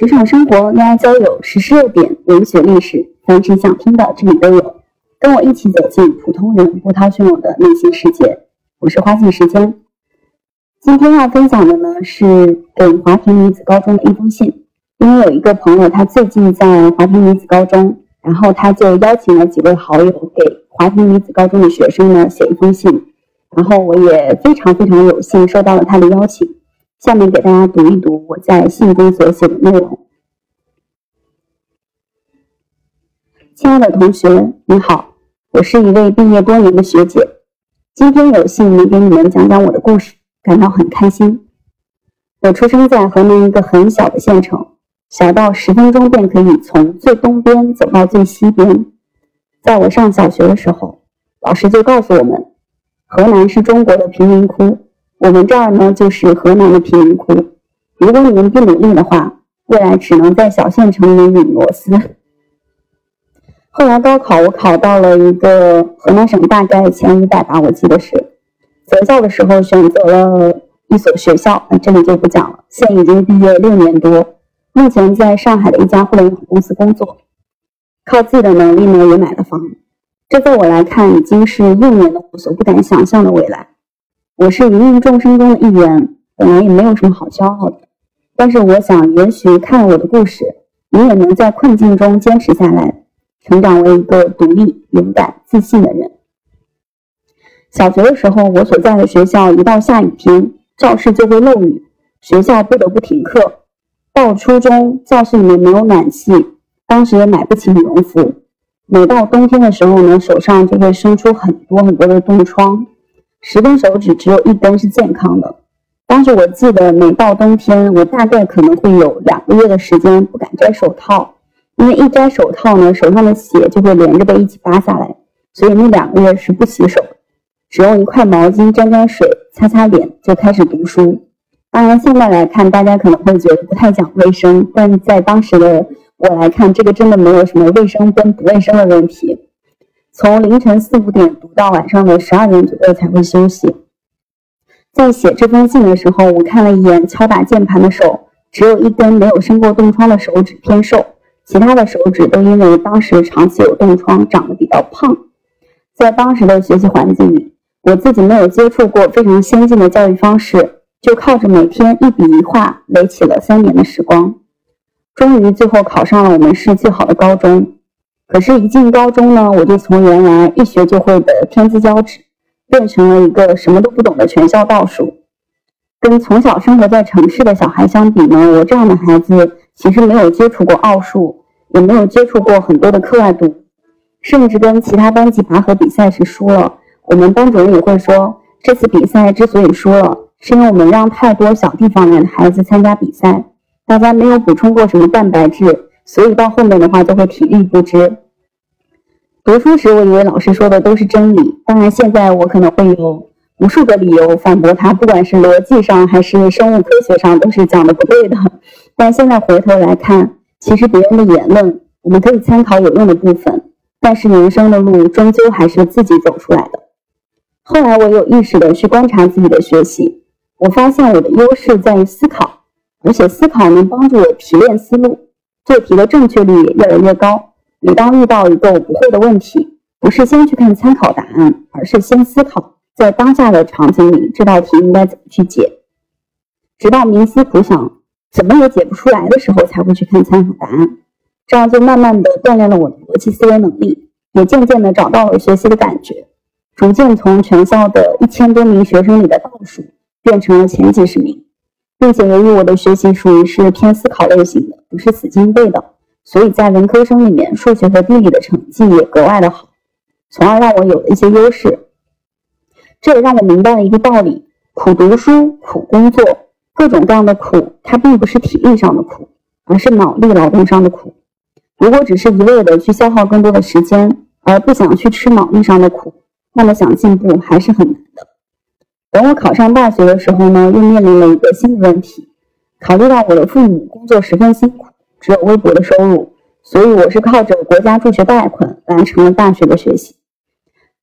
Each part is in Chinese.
职场生活、恋爱交友、时事热点、文学历史，凡是想听的这里都有。跟我一起走进普通人波涛汹涌的内心世界。我是花信时间。今天要分享的呢是给华坪女子高中的一封信。因为有一个朋友，他最近在华坪女子高中，然后他就邀请了几位好友给华坪女子高中的学生呢写一封信。然后我也非常非常有幸收到了他的邀请。下面给大家读一读我在信中所写的内容。亲爱的同学，你好，我是一位毕业多年的学姐，今天有幸能给你们讲讲我的故事，感到很开心。我出生在河南一个很小的县城，小到十分钟便可以从最东边走到最西边。在我上小学的时候，老师就告诉我们，河南是中国的贫民窟。我们这儿呢，就是河南的贫民窟。如果你们不努力的话，未来只能在小县城里拧螺丝。后来高考，我考到了一个河南省大概前五百吧，我记得是。择校的时候选择了一所学校，那这里就不讲了。现已经毕业六年多，目前在上海的一家互联网公司工作，靠自己的能力呢也买了房。这在我来看，已经是幼年的我所不敢想象的未来。我是芸芸众生中的一员，本来也没有什么好骄傲的。但是我想，也许看了我的故事，你也能在困境中坚持下来，成长为一个独立、勇敢、自信的人。小学的时候，我所在的学校一到下雨天，教室就会漏雨，学校不得不停课。到初中，教室里面没有暖气，当时也买不起羽绒服。每到冬天的时候呢，手上就会生出很多很多的冻疮。十根手指只有一根是健康的。当时我记得，每到冬天，我大概可能会有两个月的时间不敢摘手套，因为一摘手套呢，手上的血就会连着被一起扒下来，所以那两个月是不洗手，只用一块毛巾沾沾水擦擦脸就开始读书。当然，现在来看，大家可能会觉得不太讲卫生，但在当时的我来看，这个真的没有什么卫生跟不卫生的问题。从凌晨四五点读到晚上的十二点左右才会休息。在写这封信的时候，我看了一眼敲打键盘的手，只有一根没有生过冻疮的手指偏瘦，其他的手指都因为当时长期有冻疮长得比较胖。在当时的学习环境里，我自己没有接触过非常先进的教育方式，就靠着每天一笔一画垒起了三年的时光，终于最后考上了我们市最好的高中。可是，一进高中呢，我就从原来一学就会的天资骄子，变成了一个什么都不懂的全校倒数。跟从小生活在城市的小孩相比呢，我这样的孩子其实没有接触过奥数，也没有接触过很多的课外读，甚至跟其他班级拔河比赛时输了，我们班主任也会说，这次比赛之所以输了，是因为我们让太多小地方的孩子参加比赛，大家没有补充过什么蛋白质。所以到后面的话就会体力不支。读书时我以为老师说的都是真理，当然现在我可能会有无数个理由反驳他，不管是逻辑上还是生物科学上都是讲的不对的。但现在回头来看，其实别人的言论我们可以参考有用的部分，但是人生的路终究还是自己走出来的。后来我有意识的去观察自己的学习，我发现我的优势在于思考，而且思考能帮助我提炼思路。做题的正确率也越来越高。每当遇到一个我不会的问题，不是先去看参考答案，而是先思考在当下的场景里这道题应该怎么去解。直到冥思苦想，怎么也解不出来的时候，才会去看参考答案。这样就慢慢的锻炼了我的逻辑思维能力，也渐渐的找到了学习的感觉，逐渐从全校的一千多名学生里的倒数，变成了前几十名。并且由于我的学习属于是偏思考类型的，不是死记硬背的，所以在文科生里面，数学和地理的成绩也格外的好，从而让我有了一些优势。这也让我明白了一个道理：苦读书、苦工作，各种各样的苦，它并不是体力上的苦，而是脑力劳动上的苦。如果只是一味的去消耗更多的时间，而不想去吃脑力上的苦，那么想进步还是很难的。等我考上大学的时候呢，又面临了一个新的问题。考虑到我的父母工作十分辛苦，只有微薄的收入，所以我是靠着国家助学贷款完成了大学的学习。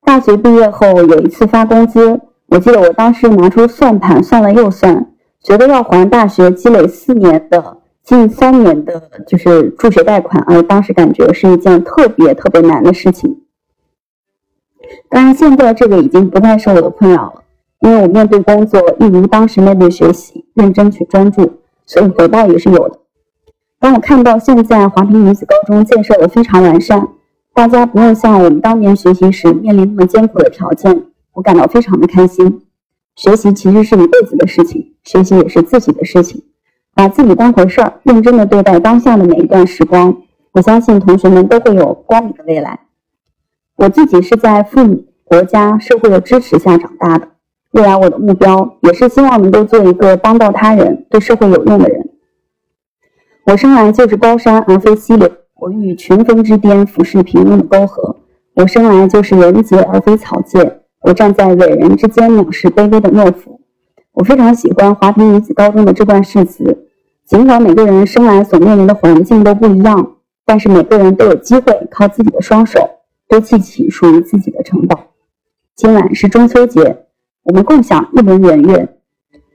大学毕业后有一次发工资，我记得我当时拿出算盘算了又算，觉得要还大学积累四年的近三年的就是助学贷款，而当时感觉是一件特别特别难的事情。当然，现在这个已经不再是我的困扰了，因为我面对工作一如当时面对学习，认真去专注，所以回报也是有的。当我看到现在华坪女子高中建设的非常完善，大家不用像我们当年学习时面临那么艰苦的条件，我感到非常的开心。学习其实是一辈子的事情，学习也是自己的事情，把自己当回事儿，认真的对待当下的每一段时光，我相信同学们都会有光明的未来。我自己是在父母、国家、社会的支持下长大的，未来我的目标也是希望能够做一个帮到他人、对社会有用的人。我生来就是高山而非溪流，我欲群峰之巅俯视平庸的沟壑。我生来就是人杰而非草芥，我站在伟人之间藐视卑微的懦夫。我非常喜欢华坪女子高中的这段誓词。尽管每个人生来所面临的环境都不一样，但是每个人都有机会靠自己的双手堆砌起属于自己的城堡。今晚是中秋节，我们共享一轮圆月。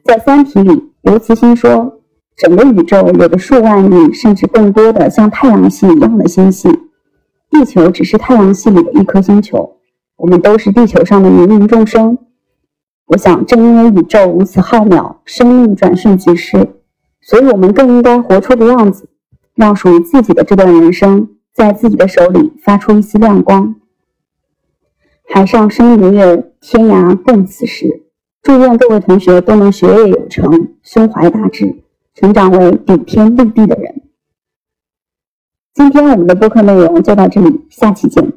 在《三体》里，刘慈欣说。整个宇宙有着数万亿甚至更多的像太阳系一样的星系，地球只是太阳系里的一颗星球，我们都是地球上的芸芸众生。我想，正因为宇宙如此浩渺，生命转瞬即逝，所以我们更应该活出个样子，让属于自己的这段人生在自己的手里发出一丝亮光。海上生明月，天涯共此时。祝愿各位同学都能学业有成，胸怀大志。成长为顶天立地的人。今天我们的播客内容就到这里，下期见。